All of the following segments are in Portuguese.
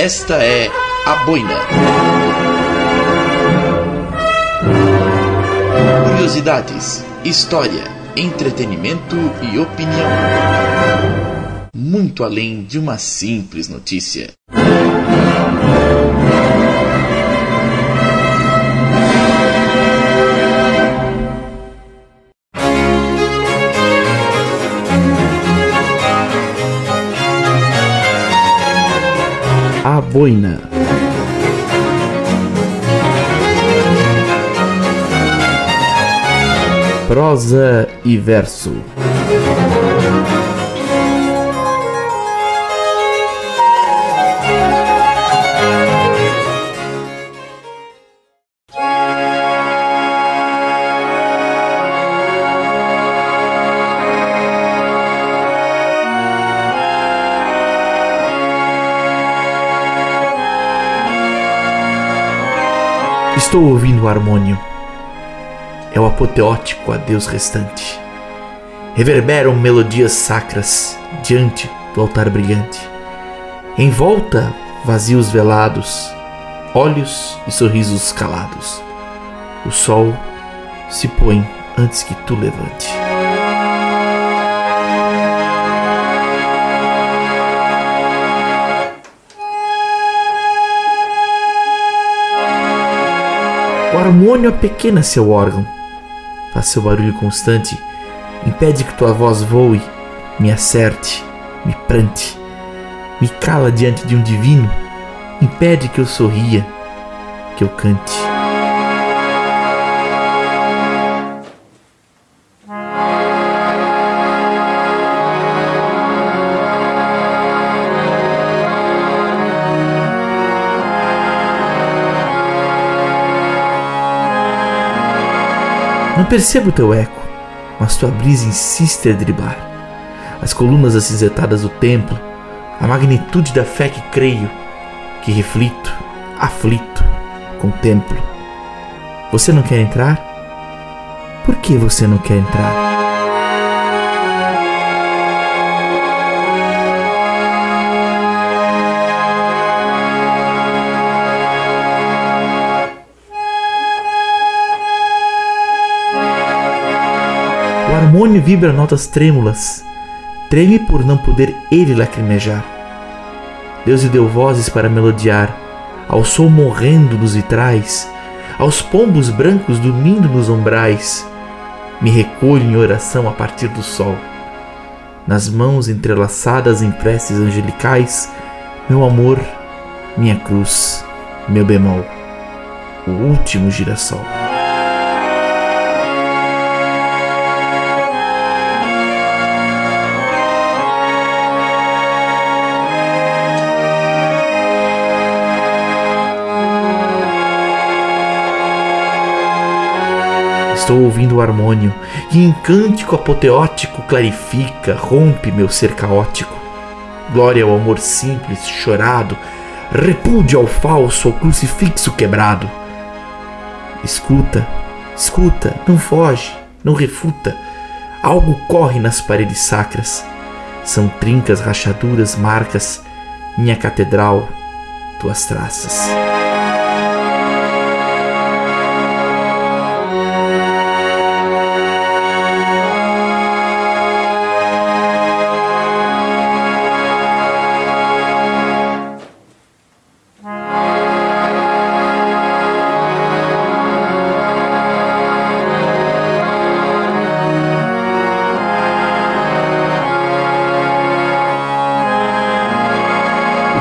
Esta é a Boina. Curiosidades, história, entretenimento e opinião. Muito além de uma simples notícia. Boina. Prosa e verso. Estou ouvindo o harmônio. É o apoteótico adeus restante. Reverberam melodias sacras diante do altar brilhante. Em volta, vazios velados, olhos e sorrisos calados. O sol se põe antes que tu levante. Harmônio apequena seu órgão, faz seu barulho constante, impede que tua voz voe, me acerte, me plante, me cala diante de um divino, impede que eu sorria, que eu cante. Não percebo teu eco, mas tua brisa insiste a driblar. As colunas acinzentadas do templo, a magnitude da fé que creio, que reflito, aflito, contemplo. Você não quer entrar? Por que você não quer entrar? Harmônio vibra notas trêmulas, treme por não poder ele lacrimejar. Deus lhe deu vozes para melodiar, ao sol morrendo nos vitrais, aos pombos brancos dormindo nos umbrais. Me recolho em oração a partir do sol. Nas mãos entrelaçadas em preces angelicais, meu amor, minha cruz, meu bemol, o último girassol. Estou ouvindo o harmônio e em cântico apoteótico clarifica, rompe meu ser caótico. Glória ao amor simples, chorado, repúdio ao falso, ao crucifixo quebrado. Escuta, escuta, não foge, não refuta. Algo corre nas paredes sacras. São trincas, rachaduras, marcas, minha catedral, tuas traças.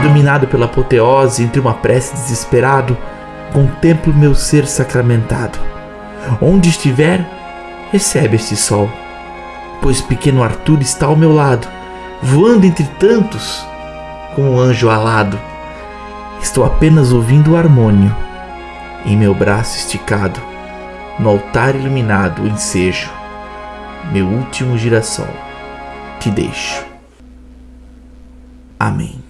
Iluminado pela apoteose, entre uma prece desesperado, contemplo meu ser sacramentado. Onde estiver, recebe este sol, pois pequeno Arthur está ao meu lado, voando entre tantos, como um anjo alado. Estou apenas ouvindo o harmônio, em meu braço esticado, no altar iluminado, o ensejo, meu último girassol, te deixo. Amém.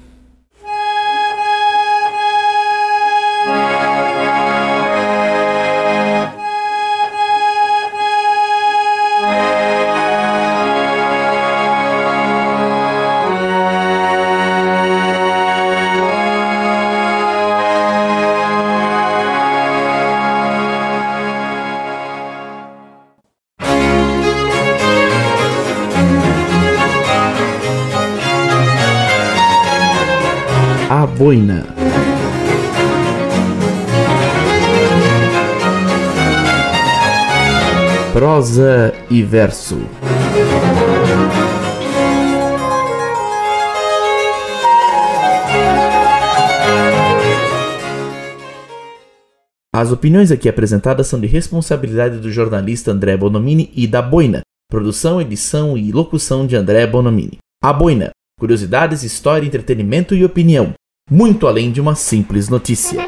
Boina. Prosa e verso. As opiniões aqui apresentadas são de responsabilidade do jornalista André Bonomini e da Boina. Produção, edição e locução de André Bonomini. A Boina. Curiosidades, história, entretenimento e opinião. Muito além de uma simples notícia.